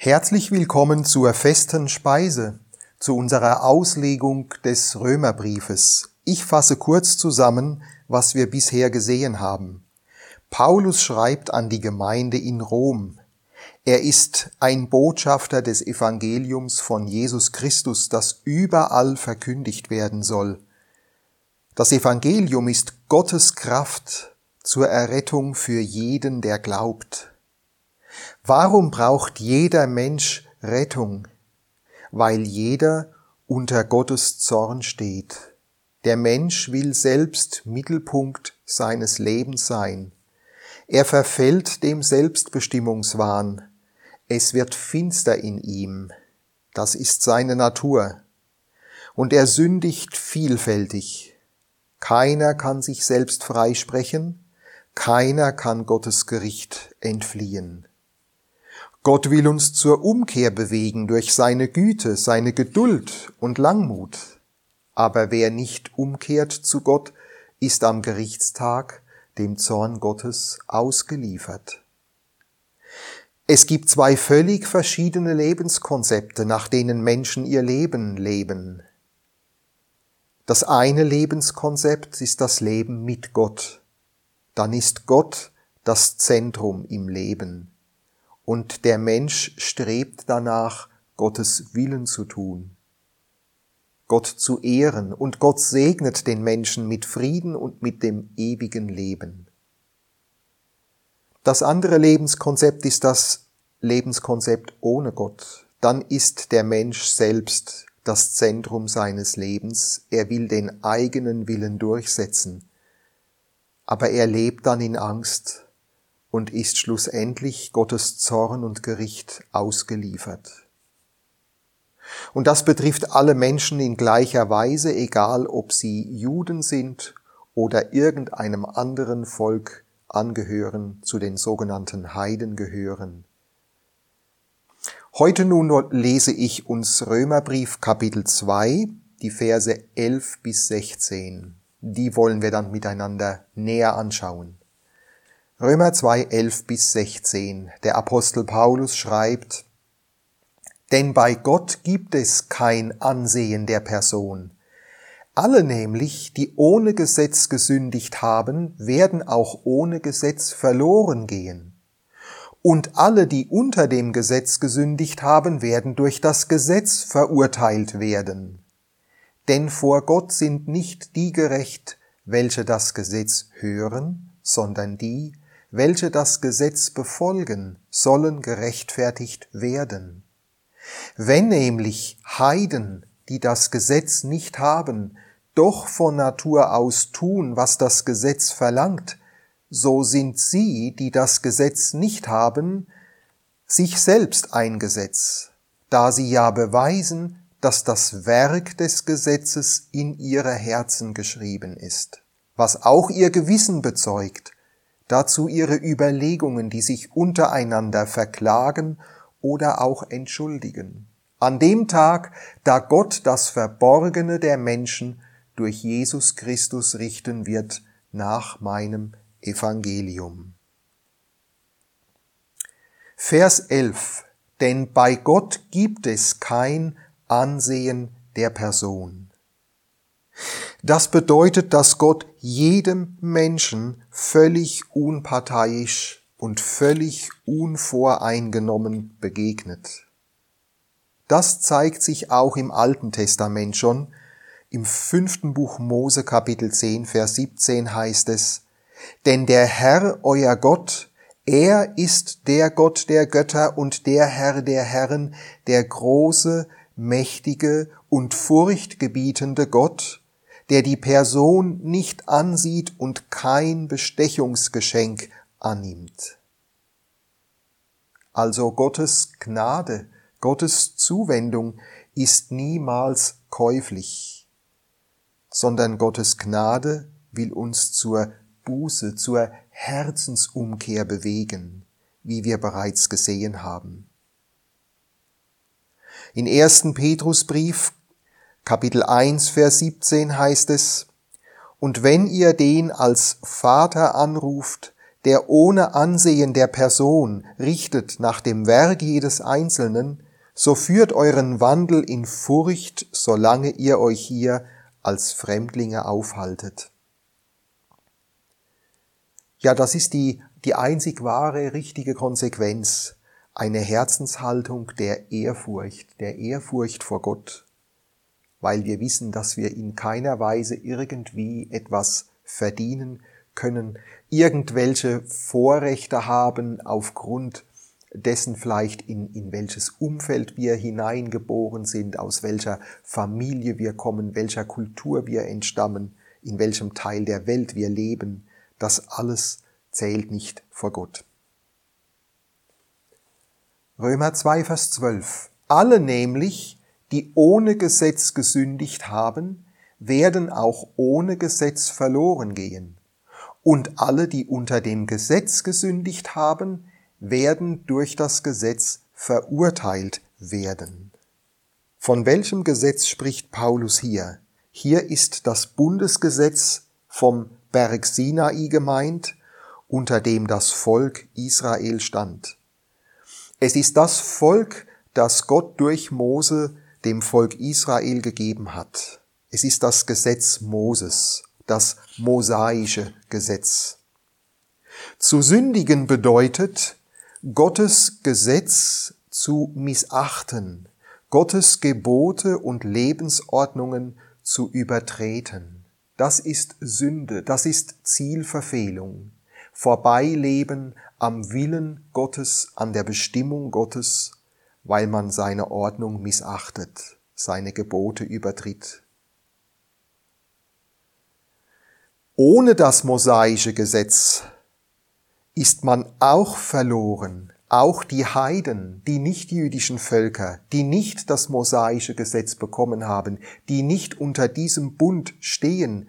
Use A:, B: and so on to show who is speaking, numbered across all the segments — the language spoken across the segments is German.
A: Herzlich willkommen zur festen Speise, zu unserer Auslegung des Römerbriefes. Ich fasse kurz zusammen, was wir bisher gesehen haben. Paulus schreibt an die Gemeinde in Rom. Er ist ein Botschafter des Evangeliums von Jesus Christus, das überall verkündigt werden soll. Das Evangelium ist Gottes Kraft zur Errettung für jeden, der glaubt. Warum braucht jeder Mensch Rettung? Weil jeder unter Gottes Zorn steht. Der Mensch will selbst Mittelpunkt seines Lebens sein. Er verfällt dem Selbstbestimmungswahn. Es wird finster in ihm. Das ist seine Natur. Und er sündigt vielfältig. Keiner kann sich selbst freisprechen, keiner kann Gottes Gericht entfliehen. Gott will uns zur Umkehr bewegen durch seine Güte, seine Geduld und Langmut. Aber wer nicht umkehrt zu Gott, ist am Gerichtstag dem Zorn Gottes ausgeliefert. Es gibt zwei völlig verschiedene Lebenskonzepte, nach denen Menschen ihr Leben leben. Das eine Lebenskonzept ist das Leben mit Gott. Dann ist Gott das Zentrum im Leben und der Mensch strebt danach, Gottes Willen zu tun, Gott zu ehren und Gott segnet den Menschen mit Frieden und mit dem ewigen Leben. Das andere Lebenskonzept ist das Lebenskonzept ohne Gott. Dann ist der Mensch selbst das Zentrum seines Lebens. Er will den eigenen Willen durchsetzen. Aber er lebt dann in Angst und ist schlussendlich Gottes Zorn und Gericht ausgeliefert. Und das betrifft alle Menschen in gleicher Weise, egal ob sie Juden sind oder irgendeinem anderen Volk angehören, zu den sogenannten Heiden gehören. Heute nun lese ich uns Römerbrief Kapitel 2, die Verse 11 bis 16. Die wollen wir dann miteinander näher anschauen. Römer 2, 11 bis 16. Der Apostel Paulus schreibt, Denn bei Gott gibt es kein Ansehen der Person. Alle nämlich, die ohne Gesetz gesündigt haben, werden auch ohne Gesetz verloren gehen. Und alle, die unter dem Gesetz gesündigt haben, werden durch das Gesetz verurteilt werden. Denn vor Gott sind nicht die gerecht, welche das Gesetz hören, sondern die, welche das Gesetz befolgen, sollen gerechtfertigt werden. Wenn nämlich Heiden, die das Gesetz nicht haben, doch von Natur aus tun, was das Gesetz verlangt, so sind sie, die das Gesetz nicht haben, sich selbst ein Gesetz, da sie ja beweisen, dass das Werk des Gesetzes in ihre Herzen geschrieben ist, was auch ihr Gewissen bezeugt, dazu ihre Überlegungen, die sich untereinander verklagen oder auch entschuldigen. An dem Tag, da Gott das Verborgene der Menschen durch Jesus Christus richten wird nach meinem Evangelium. Vers 11. Denn bei Gott gibt es kein Ansehen der Person. Das bedeutet, dass Gott jedem Menschen völlig unparteiisch und völlig unvoreingenommen begegnet. Das zeigt sich auch im Alten Testament schon. Im fünften Buch Mose Kapitel 10 Vers 17 heißt es, Denn der Herr, euer Gott, er ist der Gott der Götter und der Herr der Herren, der große, mächtige und furchtgebietende Gott, der die Person nicht ansieht und kein Bestechungsgeschenk annimmt. Also Gottes Gnade, Gottes Zuwendung ist niemals käuflich, sondern Gottes Gnade will uns zur Buße, zur Herzensumkehr bewegen, wie wir bereits gesehen haben. In 1. Petrusbrief Kapitel 1, Vers 17 heißt es, Und wenn ihr den als Vater anruft, der ohne Ansehen der Person richtet nach dem Werk jedes Einzelnen, so führt euren Wandel in Furcht, solange ihr euch hier als Fremdlinge aufhaltet. Ja, das ist die, die einzig wahre, richtige Konsequenz, eine Herzenshaltung der Ehrfurcht, der Ehrfurcht vor Gott, weil wir wissen, dass wir in keiner Weise irgendwie etwas verdienen können, irgendwelche Vorrechte haben aufgrund dessen vielleicht in, in welches Umfeld wir hineingeboren sind, aus welcher Familie wir kommen, welcher Kultur wir entstammen, in welchem Teil der Welt wir leben, das alles zählt nicht vor Gott. Römer 2, Vers 12. Alle nämlich, die ohne Gesetz gesündigt haben, werden auch ohne Gesetz verloren gehen. Und alle, die unter dem Gesetz gesündigt haben, werden durch das Gesetz verurteilt werden. Von welchem Gesetz spricht Paulus hier? Hier ist das Bundesgesetz vom Berg Sinai gemeint, unter dem das Volk Israel stand. Es ist das Volk, das Gott durch Mose dem Volk Israel gegeben hat. Es ist das Gesetz Moses, das mosaische Gesetz. Zu sündigen bedeutet, Gottes Gesetz zu missachten, Gottes Gebote und Lebensordnungen zu übertreten. Das ist Sünde, das ist Zielverfehlung. Vorbeileben am Willen Gottes, an der Bestimmung Gottes, weil man seine Ordnung missachtet, seine Gebote übertritt. Ohne das mosaische Gesetz ist man auch verloren, auch die Heiden, die nichtjüdischen Völker, die nicht das mosaische Gesetz bekommen haben, die nicht unter diesem Bund stehen,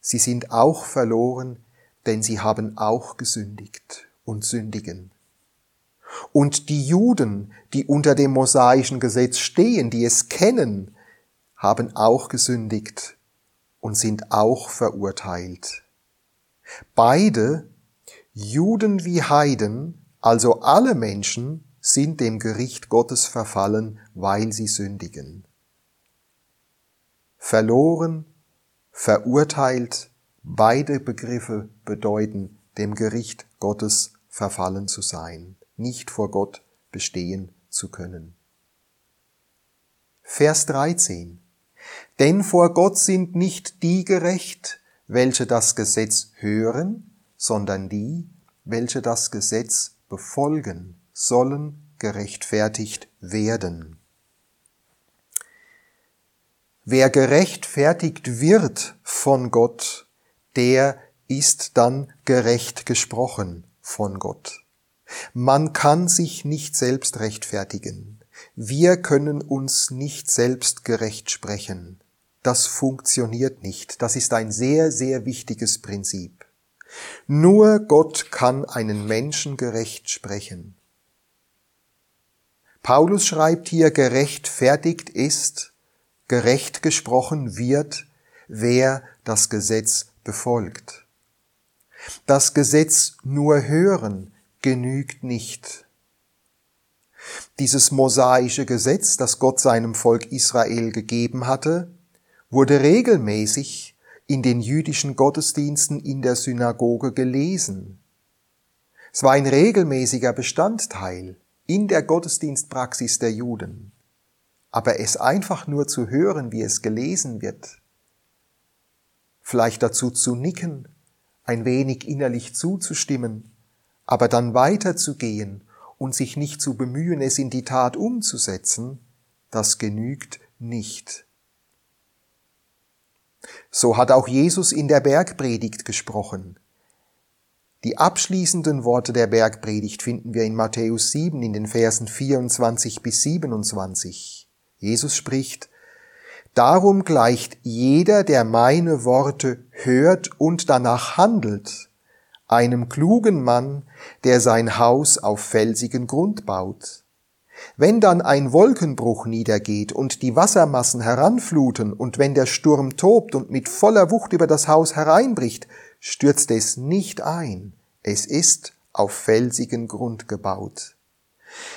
A: sie sind auch verloren, denn sie haben auch gesündigt und sündigen. Und die Juden, die unter dem mosaischen Gesetz stehen, die es kennen, haben auch gesündigt und sind auch verurteilt. Beide Juden wie Heiden, also alle Menschen, sind dem Gericht Gottes verfallen, weil sie sündigen. Verloren, verurteilt, beide Begriffe bedeuten, dem Gericht Gottes verfallen zu sein, nicht vor Gott bestehen zu können. Vers 13. Denn vor Gott sind nicht die gerecht, welche das Gesetz hören, sondern die, welche das Gesetz befolgen, sollen gerechtfertigt werden. Wer gerechtfertigt wird von Gott, der ist dann gerecht gesprochen von Gott. Man kann sich nicht selbst rechtfertigen. Wir können uns nicht selbst gerecht sprechen. Das funktioniert nicht. Das ist ein sehr, sehr wichtiges Prinzip. Nur Gott kann einen Menschen gerecht sprechen. Paulus schreibt hier, gerechtfertigt ist, gerecht gesprochen wird, wer das Gesetz befolgt. Das Gesetz nur hören genügt nicht. Dieses mosaische Gesetz, das Gott seinem Volk Israel gegeben hatte, wurde regelmäßig in den jüdischen Gottesdiensten in der Synagoge gelesen. Es war ein regelmäßiger Bestandteil in der Gottesdienstpraxis der Juden. Aber es einfach nur zu hören, wie es gelesen wird, vielleicht dazu zu nicken, ein wenig innerlich zuzustimmen, aber dann weiterzugehen und sich nicht zu bemühen, es in die Tat umzusetzen, das genügt nicht. So hat auch Jesus in der Bergpredigt gesprochen. Die abschließenden Worte der Bergpredigt finden wir in Matthäus 7 in den Versen 24 bis 27. Jesus spricht, Darum gleicht jeder, der meine Worte hört und danach handelt, einem klugen Mann, der sein Haus auf felsigen Grund baut. Wenn dann ein Wolkenbruch niedergeht und die Wassermassen heranfluten und wenn der Sturm tobt und mit voller Wucht über das Haus hereinbricht, stürzt es nicht ein, Es ist auf felsigen Grund gebaut.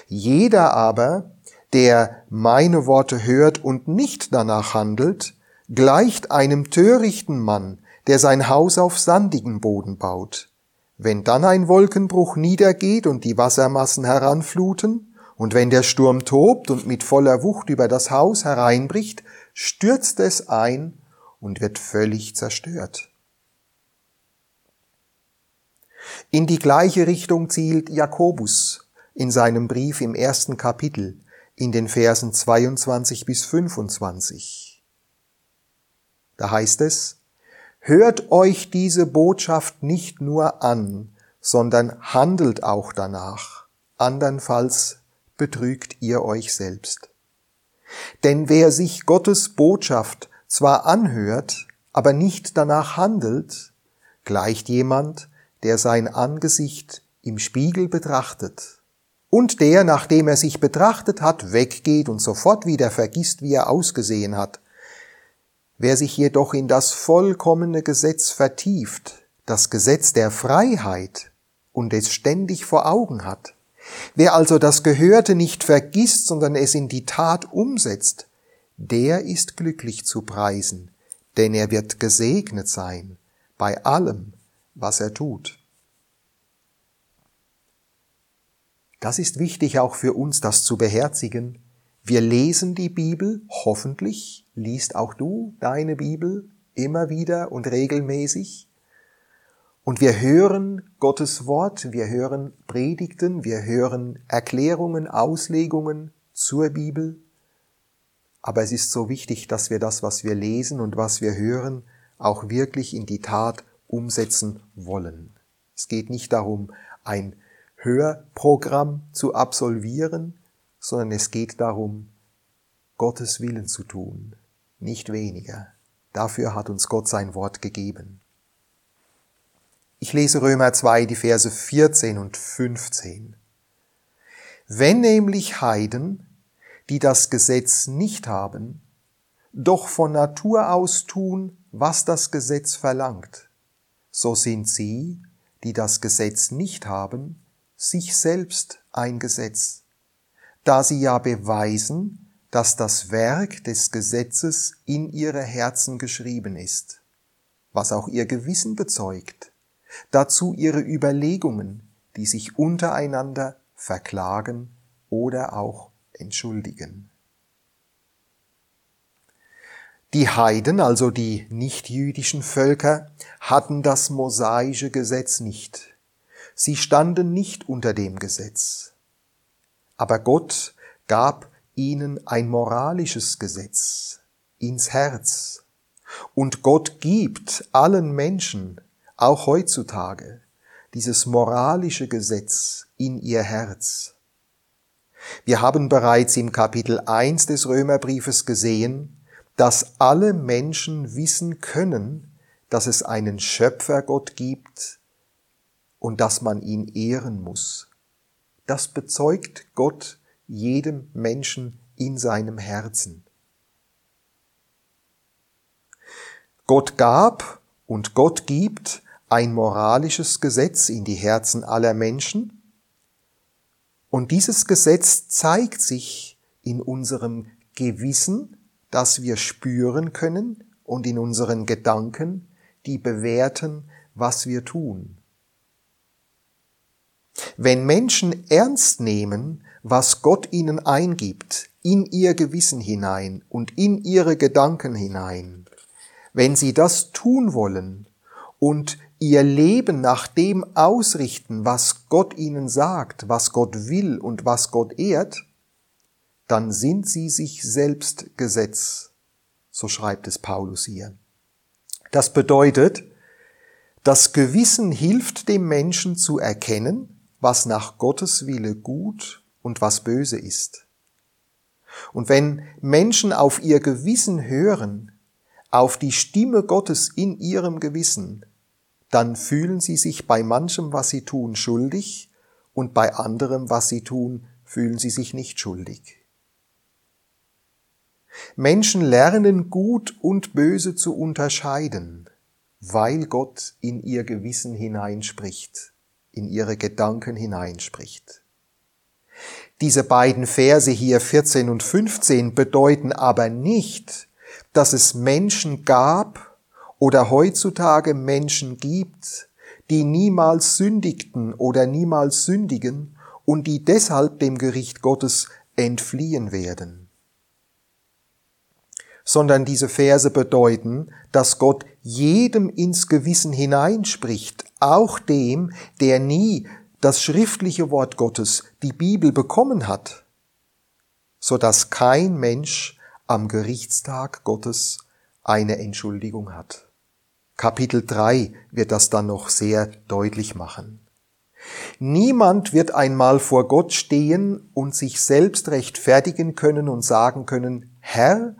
A: Jeder aber, der meine Worte hört und nicht danach handelt, gleicht einem törichten Mann, der sein Haus auf sandigen Boden baut. Wenn dann ein Wolkenbruch niedergeht und die Wassermassen heranfluten, und wenn der Sturm tobt und mit voller Wucht über das Haus hereinbricht, stürzt es ein und wird völlig zerstört. In die gleiche Richtung zielt Jakobus in seinem Brief im ersten Kapitel in den Versen 22 bis 25. Da heißt es, Hört euch diese Botschaft nicht nur an, sondern handelt auch danach, andernfalls betrügt ihr euch selbst. Denn wer sich Gottes Botschaft zwar anhört, aber nicht danach handelt, gleicht jemand, der sein Angesicht im Spiegel betrachtet und der, nachdem er sich betrachtet hat, weggeht und sofort wieder vergisst, wie er ausgesehen hat. Wer sich jedoch in das vollkommene Gesetz vertieft, das Gesetz der Freiheit, und es ständig vor Augen hat, wer also das Gehörte nicht vergisst, sondern es in die Tat umsetzt, der ist glücklich zu preisen, denn er wird gesegnet sein bei allem, was er tut. Das ist wichtig auch für uns, das zu beherzigen. Wir lesen die Bibel, hoffentlich liest auch du deine Bibel immer wieder und regelmäßig. Und wir hören Gottes Wort, wir hören Predigten, wir hören Erklärungen, Auslegungen zur Bibel. Aber es ist so wichtig, dass wir das, was wir lesen und was wir hören, auch wirklich in die Tat umsetzen wollen. Es geht nicht darum, ein Hörprogramm zu absolvieren, sondern es geht darum, Gottes Willen zu tun, nicht weniger. Dafür hat uns Gott sein Wort gegeben. Ich lese Römer 2, die Verse 14 und 15. Wenn nämlich Heiden, die das Gesetz nicht haben, doch von Natur aus tun, was das Gesetz verlangt, so sind sie, die das Gesetz nicht haben, sich selbst ein Gesetz, da sie ja beweisen, dass das Werk des Gesetzes in ihre Herzen geschrieben ist, was auch ihr Gewissen bezeugt, dazu ihre Überlegungen, die sich untereinander verklagen oder auch entschuldigen. Die Heiden, also die nichtjüdischen Völker, hatten das mosaische Gesetz nicht. Sie standen nicht unter dem Gesetz. Aber Gott gab ihnen ein moralisches Gesetz ins Herz. Und Gott gibt allen Menschen, auch heutzutage, dieses moralische Gesetz in ihr Herz. Wir haben bereits im Kapitel 1 des Römerbriefes gesehen, dass alle Menschen wissen können, dass es einen Schöpfergott gibt, und dass man ihn ehren muss. Das bezeugt Gott jedem Menschen in seinem Herzen. Gott gab und Gott gibt ein moralisches Gesetz in die Herzen aller Menschen und dieses Gesetz zeigt sich in unserem Gewissen, das wir spüren können und in unseren Gedanken, die bewerten, was wir tun. Wenn Menschen ernst nehmen, was Gott ihnen eingibt, in ihr Gewissen hinein und in ihre Gedanken hinein, wenn sie das tun wollen und ihr Leben nach dem ausrichten, was Gott ihnen sagt, was Gott will und was Gott ehrt, dann sind sie sich selbst Gesetz. So schreibt es Paulus hier. Das bedeutet, das Gewissen hilft dem Menschen zu erkennen, was nach Gottes Wille gut und was böse ist. Und wenn Menschen auf ihr Gewissen hören, auf die Stimme Gottes in ihrem Gewissen, dann fühlen sie sich bei manchem, was sie tun, schuldig und bei anderem, was sie tun, fühlen sie sich nicht schuldig. Menschen lernen gut und böse zu unterscheiden, weil Gott in ihr Gewissen hineinspricht in ihre Gedanken hineinspricht. Diese beiden Verse hier 14 und 15 bedeuten aber nicht, dass es Menschen gab oder heutzutage Menschen gibt, die niemals sündigten oder niemals sündigen und die deshalb dem Gericht Gottes entfliehen werden. Sondern diese Verse bedeuten, dass Gott jedem ins Gewissen hineinspricht, auch dem, der nie das schriftliche Wort Gottes, die Bibel bekommen hat, so dass kein Mensch am Gerichtstag Gottes eine Entschuldigung hat. Kapitel 3 wird das dann noch sehr deutlich machen. Niemand wird einmal vor Gott stehen und sich selbst rechtfertigen können und sagen können, Herr,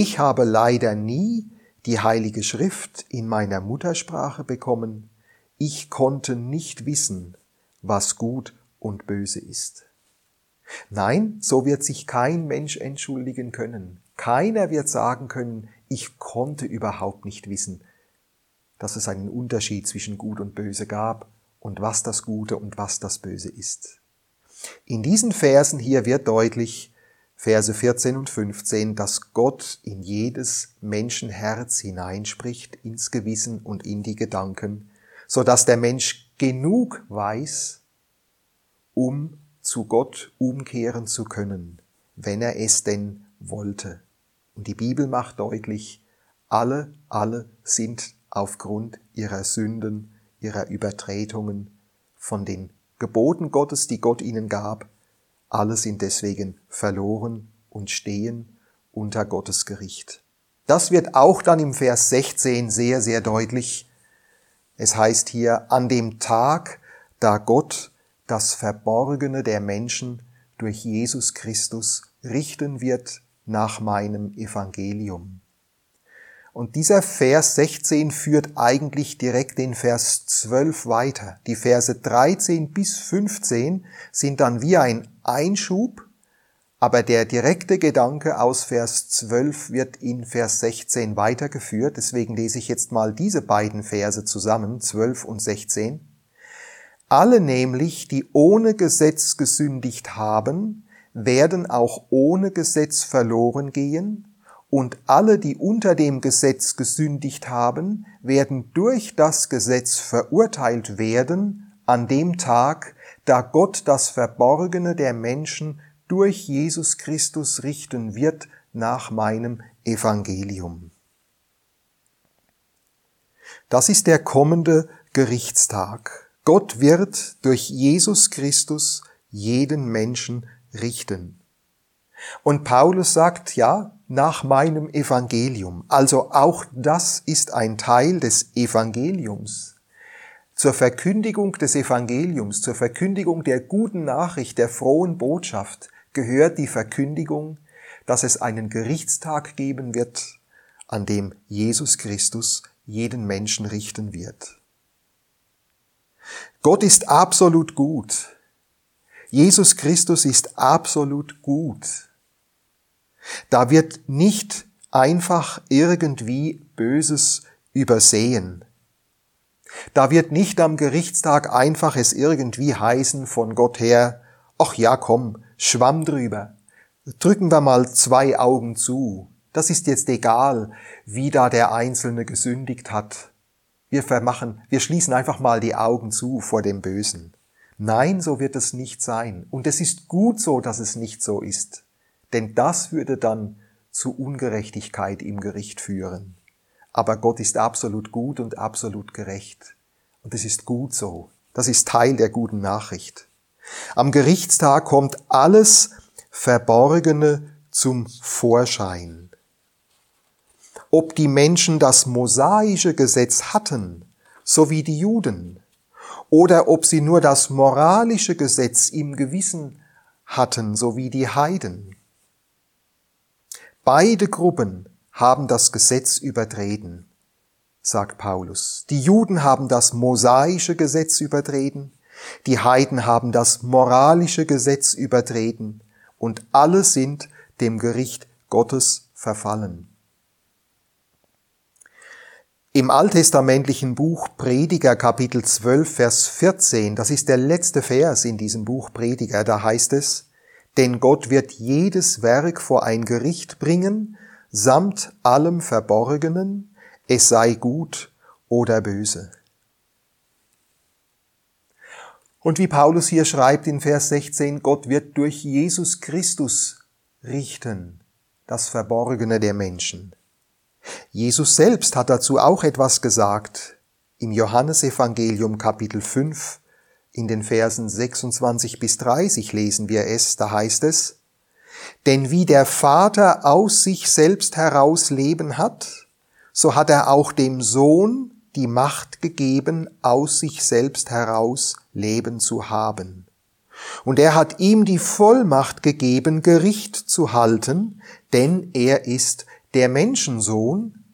A: ich habe leider nie die Heilige Schrift in meiner Muttersprache bekommen, ich konnte nicht wissen, was gut und böse ist. Nein, so wird sich kein Mensch entschuldigen können. Keiner wird sagen können, ich konnte überhaupt nicht wissen, dass es einen Unterschied zwischen gut und böse gab und was das Gute und was das Böse ist. In diesen Versen hier wird deutlich, Verse 14 und 15, dass Gott in jedes Menschenherz hineinspricht, ins Gewissen und in die Gedanken, so dass der Mensch genug weiß, um zu Gott umkehren zu können, wenn er es denn wollte. Und die Bibel macht deutlich, alle, alle sind aufgrund ihrer Sünden, ihrer Übertretungen von den Geboten Gottes, die Gott ihnen gab, alle sind deswegen verloren und stehen unter Gottes Gericht. Das wird auch dann im Vers 16 sehr, sehr deutlich. Es heißt hier, an dem Tag, da Gott das Verborgene der Menschen durch Jesus Christus richten wird nach meinem Evangelium. Und dieser Vers 16 führt eigentlich direkt den Vers 12 weiter. Die Verse 13 bis 15 sind dann wie ein Einschub, aber der direkte Gedanke aus Vers 12 wird in Vers 16 weitergeführt. Deswegen lese ich jetzt mal diese beiden Verse zusammen, 12 und 16. Alle nämlich, die ohne Gesetz gesündigt haben, werden auch ohne Gesetz verloren gehen, und alle, die unter dem Gesetz gesündigt haben, werden durch das Gesetz verurteilt werden an dem Tag, da Gott das Verborgene der Menschen durch Jesus Christus richten wird nach meinem Evangelium. Das ist der kommende Gerichtstag. Gott wird durch Jesus Christus jeden Menschen richten. Und Paulus sagt, ja, nach meinem Evangelium. Also auch das ist ein Teil des Evangeliums. Zur Verkündigung des Evangeliums, zur Verkündigung der guten Nachricht, der frohen Botschaft gehört die Verkündigung, dass es einen Gerichtstag geben wird, an dem Jesus Christus jeden Menschen richten wird. Gott ist absolut gut. Jesus Christus ist absolut gut. Da wird nicht einfach irgendwie Böses übersehen. Da wird nicht am Gerichtstag einfach es irgendwie heißen von Gott her, ach ja, komm, schwamm drüber. Drücken wir mal zwei Augen zu. Das ist jetzt egal, wie da der Einzelne gesündigt hat. Wir vermachen, wir schließen einfach mal die Augen zu vor dem Bösen. Nein, so wird es nicht sein. Und es ist gut so, dass es nicht so ist denn das würde dann zu Ungerechtigkeit im Gericht führen. Aber Gott ist absolut gut und absolut gerecht. Und es ist gut so. Das ist Teil der guten Nachricht. Am Gerichtstag kommt alles Verborgene zum Vorschein. Ob die Menschen das mosaische Gesetz hatten, so wie die Juden, oder ob sie nur das moralische Gesetz im Gewissen hatten, so wie die Heiden. Beide Gruppen haben das Gesetz übertreten, sagt Paulus. Die Juden haben das mosaische Gesetz übertreten, die Heiden haben das moralische Gesetz übertreten und alle sind dem Gericht Gottes verfallen. Im alttestamentlichen Buch Prediger Kapitel 12, Vers 14, das ist der letzte Vers in diesem Buch Prediger, da heißt es, denn Gott wird jedes Werk vor ein Gericht bringen, samt allem Verborgenen, es sei gut oder böse. Und wie Paulus hier schreibt in Vers 16, Gott wird durch Jesus Christus richten das Verborgene der Menschen. Jesus selbst hat dazu auch etwas gesagt. Im Johannesevangelium Kapitel 5 in den Versen 26 bis 30 lesen wir es, da heißt es, denn wie der Vater aus sich selbst heraus Leben hat, so hat er auch dem Sohn die Macht gegeben, aus sich selbst heraus Leben zu haben. Und er hat ihm die Vollmacht gegeben, Gericht zu halten, denn er ist der Menschensohn.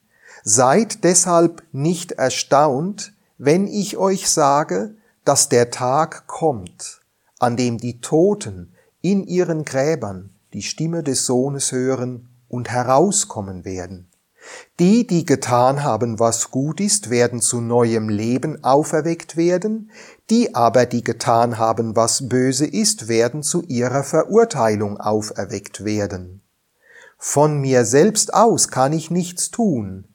A: Seid deshalb nicht erstaunt, wenn ich euch sage, dass der Tag kommt, an dem die Toten in ihren Gräbern die Stimme des Sohnes hören und herauskommen werden. Die, die getan haben, was gut ist, werden zu neuem Leben auferweckt werden, die aber, die getan haben, was böse ist, werden zu ihrer Verurteilung auferweckt werden. Von mir selbst aus kann ich nichts tun,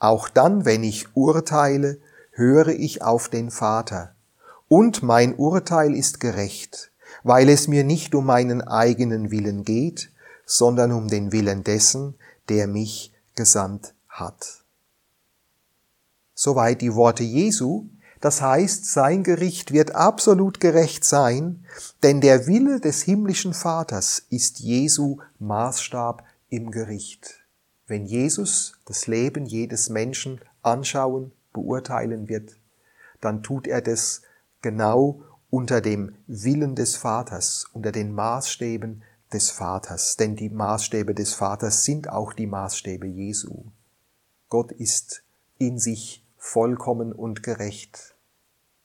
A: auch dann, wenn ich urteile, höre ich auf den Vater. Und mein Urteil ist gerecht, weil es mir nicht um meinen eigenen Willen geht, sondern um den Willen dessen, der mich gesandt hat. Soweit die Worte Jesu. Das heißt, sein Gericht wird absolut gerecht sein, denn der Wille des himmlischen Vaters ist Jesu Maßstab im Gericht. Wenn Jesus das Leben jedes Menschen anschauen, beurteilen wird, dann tut er das genau unter dem Willen des Vaters, unter den Maßstäben des Vaters, denn die Maßstäbe des Vaters sind auch die Maßstäbe Jesu. Gott ist in sich vollkommen und gerecht.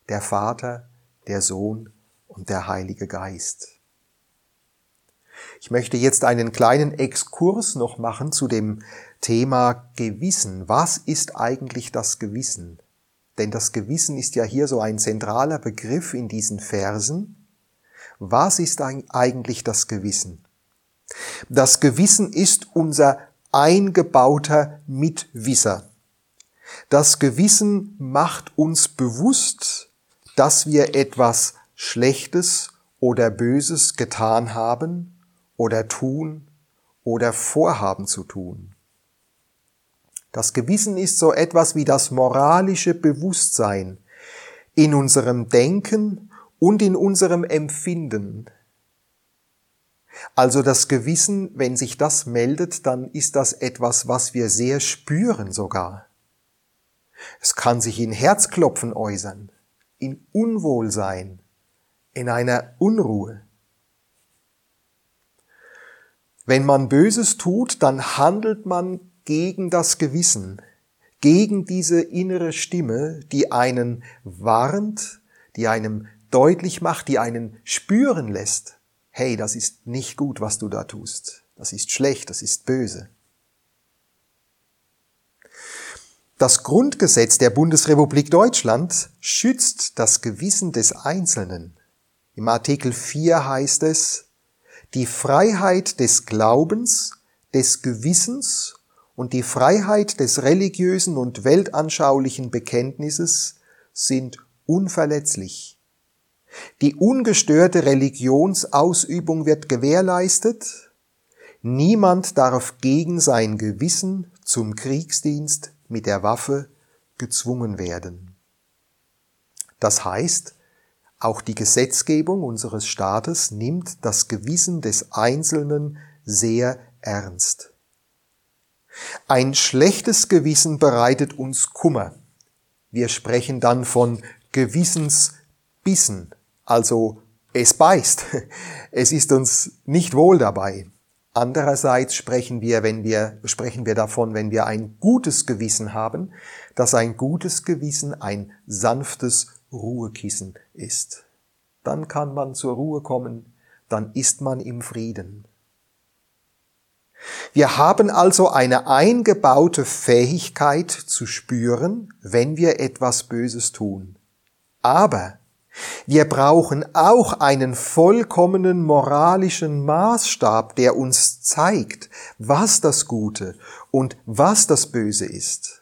A: Der Vater, der Sohn und der Heilige Geist. Ich möchte jetzt einen kleinen Exkurs noch machen zu dem Thema Gewissen. Was ist eigentlich das Gewissen? Denn das Gewissen ist ja hier so ein zentraler Begriff in diesen Versen. Was ist eigentlich das Gewissen? Das Gewissen ist unser eingebauter Mitwisser. Das Gewissen macht uns bewusst, dass wir etwas Schlechtes oder Böses getan haben oder tun oder vorhaben zu tun. Das Gewissen ist so etwas wie das moralische Bewusstsein in unserem Denken und in unserem Empfinden. Also das Gewissen, wenn sich das meldet, dann ist das etwas, was wir sehr spüren sogar. Es kann sich in Herzklopfen äußern, in Unwohlsein, in einer Unruhe. Wenn man Böses tut, dann handelt man gegen das Gewissen, gegen diese innere Stimme, die einen warnt, die einem deutlich macht, die einen spüren lässt, hey, das ist nicht gut, was du da tust. Das ist schlecht, das ist böse. Das Grundgesetz der Bundesrepublik Deutschland schützt das Gewissen des Einzelnen. Im Artikel 4 heißt es, die Freiheit des Glaubens, des Gewissens und die Freiheit des religiösen und weltanschaulichen Bekenntnisses sind unverletzlich. Die ungestörte Religionsausübung wird gewährleistet. Niemand darf gegen sein Gewissen zum Kriegsdienst mit der Waffe gezwungen werden. Das heißt, auch die Gesetzgebung unseres Staates nimmt das Gewissen des Einzelnen sehr ernst. Ein schlechtes Gewissen bereitet uns Kummer. Wir sprechen dann von Gewissensbissen, also es beißt. Es ist uns nicht wohl dabei. Andererseits sprechen wir, wenn wir, sprechen wir davon, wenn wir ein gutes Gewissen haben, dass ein gutes Gewissen ein sanftes Ruhekissen ist. Dann kann man zur Ruhe kommen, dann ist man im Frieden. Wir haben also eine eingebaute Fähigkeit zu spüren, wenn wir etwas Böses tun. Aber wir brauchen auch einen vollkommenen moralischen Maßstab, der uns zeigt, was das Gute und was das Böse ist.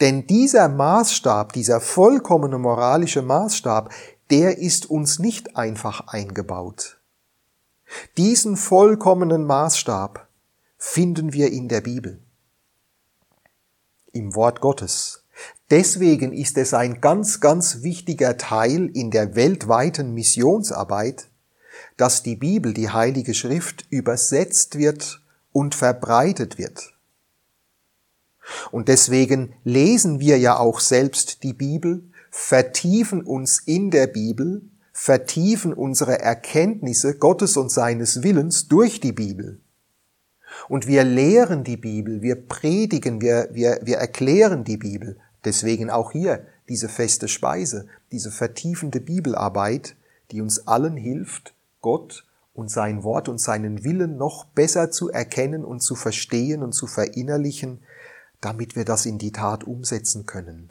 A: Denn dieser Maßstab, dieser vollkommene moralische Maßstab, der ist uns nicht einfach eingebaut. Diesen vollkommenen Maßstab finden wir in der Bibel, im Wort Gottes. Deswegen ist es ein ganz, ganz wichtiger Teil in der weltweiten Missionsarbeit, dass die Bibel, die Heilige Schrift, übersetzt wird und verbreitet wird. Und deswegen lesen wir ja auch selbst die Bibel, vertiefen uns in der Bibel, vertiefen unsere Erkenntnisse Gottes und seines Willens durch die Bibel. Und wir lehren die Bibel, wir predigen, wir, wir, wir erklären die Bibel. Deswegen auch hier diese feste Speise, diese vertiefende Bibelarbeit, die uns allen hilft, Gott und sein Wort und seinen Willen noch besser zu erkennen und zu verstehen und zu verinnerlichen, damit wir das in die Tat umsetzen können.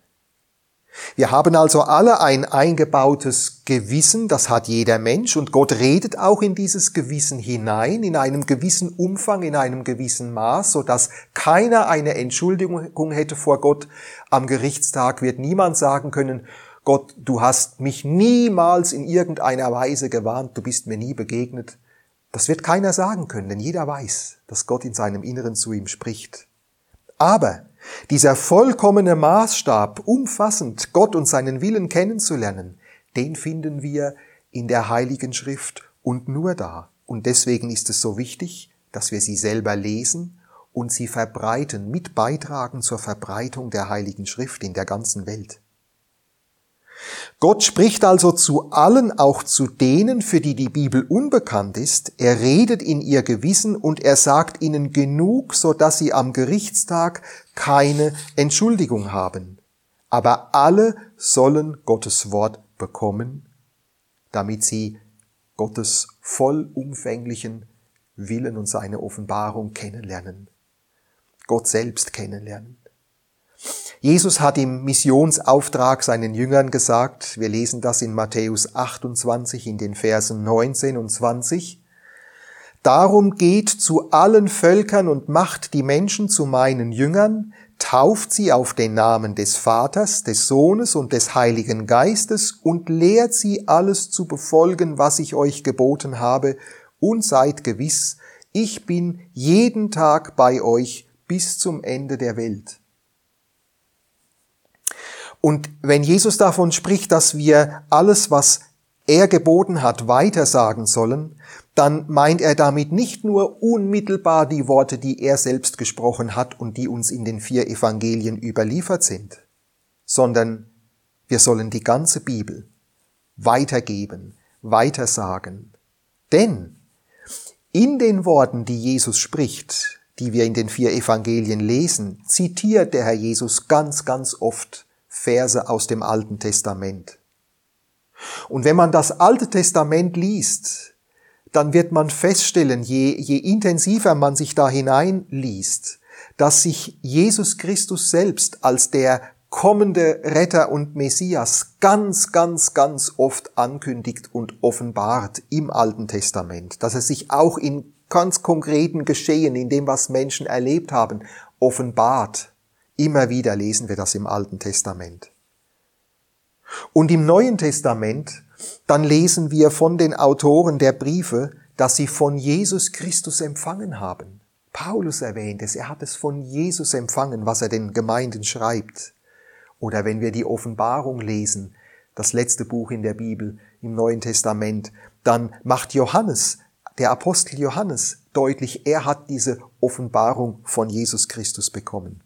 A: Wir haben also alle ein eingebautes Gewissen, das hat jeder Mensch, und Gott redet auch in dieses Gewissen hinein, in einem gewissen Umfang, in einem gewissen Maß, so dass keiner eine Entschuldigung hätte vor Gott. Am Gerichtstag wird niemand sagen können, Gott, du hast mich niemals in irgendeiner Weise gewarnt, du bist mir nie begegnet. Das wird keiner sagen können, denn jeder weiß, dass Gott in seinem Inneren zu ihm spricht. Aber dieser vollkommene Maßstab, umfassend Gott und seinen Willen kennenzulernen, den finden wir in der Heiligen Schrift und nur da. Und deswegen ist es so wichtig, dass wir sie selber lesen und sie verbreiten, mit beitragen zur Verbreitung der Heiligen Schrift in der ganzen Welt. Gott spricht also zu allen, auch zu denen, für die die Bibel unbekannt ist. Er redet in ihr Gewissen und er sagt ihnen genug, so dass sie am Gerichtstag keine Entschuldigung haben. Aber alle sollen Gottes Wort bekommen, damit sie Gottes vollumfänglichen Willen und seine Offenbarung kennenlernen. Gott selbst kennenlernen. Jesus hat im Missionsauftrag seinen Jüngern gesagt, wir lesen das in Matthäus 28 in den Versen 19 und 20, Darum geht zu allen Völkern und macht die Menschen zu meinen Jüngern, tauft sie auf den Namen des Vaters, des Sohnes und des Heiligen Geistes und lehrt sie alles zu befolgen, was ich euch geboten habe, und seid gewiss, ich bin jeden Tag bei euch bis zum Ende der Welt. Und wenn Jesus davon spricht, dass wir alles, was er geboten hat, weitersagen sollen, dann meint er damit nicht nur unmittelbar die Worte, die er selbst gesprochen hat und die uns in den vier Evangelien überliefert sind, sondern wir sollen die ganze Bibel weitergeben, weitersagen. Denn in den Worten, die Jesus spricht, die wir in den vier Evangelien lesen, zitiert der Herr Jesus ganz, ganz oft Verse aus dem Alten Testament. Und wenn man das Alte Testament liest, dann wird man feststellen, je, je intensiver man sich da hineinliest, dass sich Jesus Christus selbst als der kommende Retter und Messias ganz, ganz, ganz oft ankündigt und offenbart im Alten Testament, dass er sich auch in ganz konkreten Geschehen, in dem, was Menschen erlebt haben, offenbart. Immer wieder lesen wir das im Alten Testament. Und im Neuen Testament, dann lesen wir von den Autoren der Briefe, dass sie von Jesus Christus empfangen haben. Paulus erwähnt es, er hat es von Jesus empfangen, was er den Gemeinden schreibt. Oder wenn wir die Offenbarung lesen, das letzte Buch in der Bibel im Neuen Testament, dann macht Johannes, der Apostel Johannes, deutlich, er hat diese Offenbarung von Jesus Christus bekommen.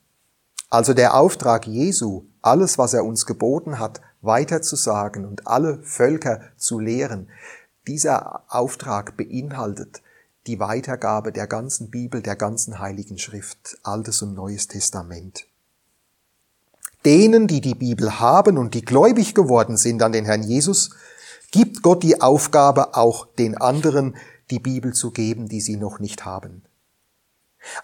A: Also der Auftrag Jesu, alles, was er uns geboten hat, weiterzusagen und alle Völker zu lehren, dieser Auftrag beinhaltet die Weitergabe der ganzen Bibel, der ganzen Heiligen Schrift, Altes und Neues Testament. Denen, die die Bibel haben und die gläubig geworden sind an den Herrn Jesus, gibt Gott die Aufgabe, auch den anderen die Bibel zu geben, die sie noch nicht haben.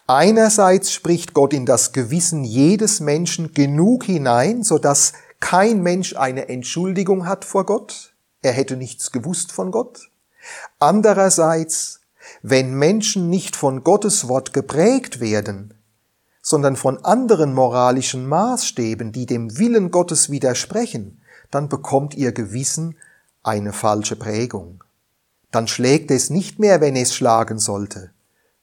A: Einerseits spricht Gott in das Gewissen jedes Menschen genug hinein, sodass kein Mensch eine Entschuldigung hat vor Gott. Er hätte nichts gewusst von Gott. Andererseits, wenn Menschen nicht von Gottes Wort geprägt werden, sondern von anderen moralischen Maßstäben, die dem Willen Gottes widersprechen, dann bekommt ihr Gewissen eine falsche Prägung. Dann schlägt es nicht mehr, wenn es schlagen sollte.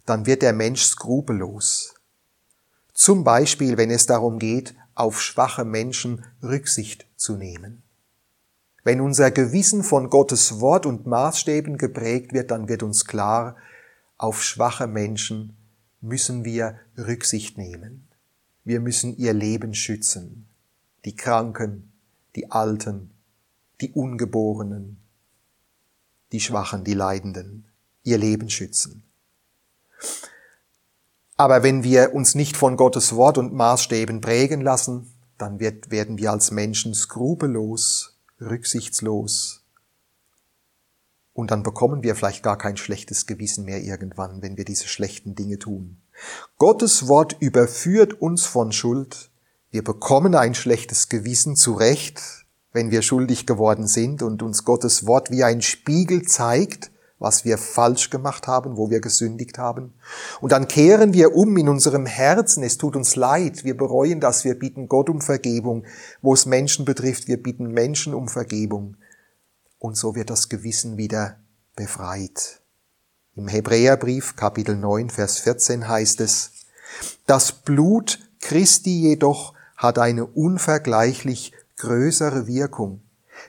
A: Dann wird der Mensch skrupellos. Zum Beispiel, wenn es darum geht, auf schwache Menschen Rücksicht zu nehmen. Wenn unser Gewissen von Gottes Wort und Maßstäben geprägt wird, dann wird uns klar, auf schwache Menschen müssen wir Rücksicht nehmen. Wir müssen ihr Leben schützen. Die Kranken, die Alten, die Ungeborenen, die Schwachen, die Leidenden, ihr Leben schützen. Aber wenn wir uns nicht von Gottes Wort und Maßstäben prägen lassen, dann wird, werden wir als Menschen skrupellos, rücksichtslos. Und dann bekommen wir vielleicht gar kein schlechtes Gewissen mehr irgendwann, wenn wir diese schlechten Dinge tun. Gottes Wort überführt uns von Schuld. Wir bekommen ein schlechtes Gewissen zurecht, wenn wir schuldig geworden sind und uns Gottes Wort wie ein Spiegel zeigt, was wir falsch gemacht haben, wo wir gesündigt haben. Und dann kehren wir um in unserem Herzen. Es tut uns leid. Wir bereuen das. Wir bitten Gott um Vergebung. Wo es Menschen betrifft, wir bitten Menschen um Vergebung. Und so wird das Gewissen wieder befreit. Im Hebräerbrief Kapitel 9, Vers 14 heißt es, das Blut Christi jedoch hat eine unvergleichlich größere Wirkung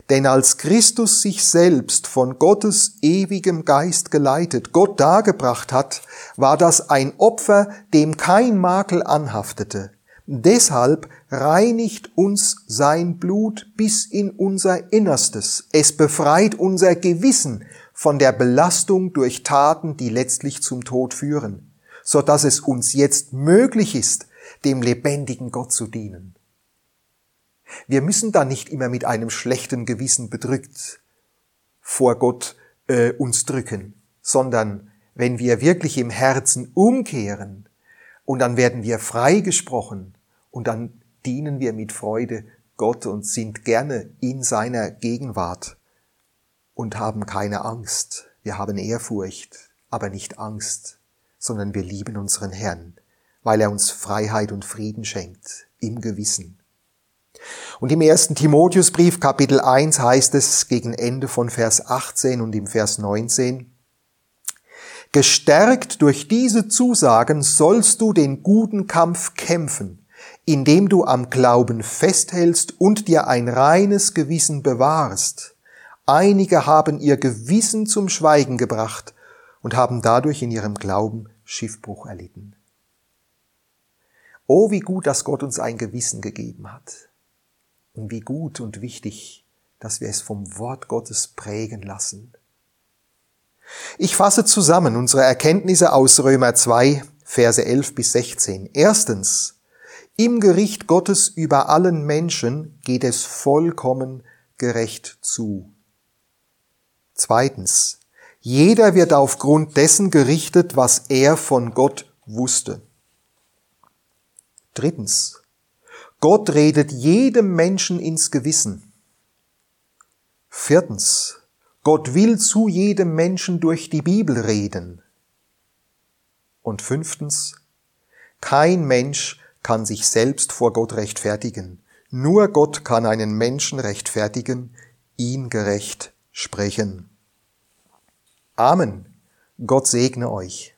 A: denn als Christus sich selbst von Gottes ewigem Geist geleitet, Gott dargebracht hat, war das ein Opfer, dem kein Makel anhaftete. Deshalb reinigt uns sein Blut bis in unser Innerstes. Es befreit unser Gewissen von der Belastung durch Taten, die letztlich zum Tod führen, so dass es uns jetzt möglich ist, dem lebendigen Gott zu dienen. Wir müssen da nicht immer mit einem schlechten Gewissen bedrückt vor Gott äh, uns drücken, sondern wenn wir wirklich im Herzen umkehren und dann werden wir freigesprochen und dann dienen wir mit Freude Gott und sind gerne in seiner Gegenwart und haben keine Angst. Wir haben Ehrfurcht, aber nicht Angst, sondern wir lieben unseren Herrn, weil er uns Freiheit und Frieden schenkt im Gewissen. Und im ersten Timotheusbrief Kapitel 1 heißt es gegen Ende von Vers 18 und im Vers 19, Gestärkt durch diese Zusagen sollst du den guten Kampf kämpfen, indem du am Glauben festhältst und dir ein reines Gewissen bewahrst. Einige haben ihr Gewissen zum Schweigen gebracht und haben dadurch in ihrem Glauben Schiffbruch erlitten. Oh, wie gut, dass Gott uns ein Gewissen gegeben hat. Und wie gut und wichtig, dass wir es vom Wort Gottes prägen lassen. Ich fasse zusammen unsere Erkenntnisse aus Römer 2, Verse 11 bis 16. Erstens, im Gericht Gottes über allen Menschen geht es vollkommen gerecht zu. Zweitens, jeder wird aufgrund dessen gerichtet, was er von Gott wusste. Drittens, Gott redet jedem Menschen ins Gewissen. Viertens. Gott will zu jedem Menschen durch die Bibel reden. Und fünftens. Kein Mensch kann sich selbst vor Gott rechtfertigen. Nur Gott kann einen Menschen rechtfertigen, ihn gerecht sprechen. Amen. Gott segne euch.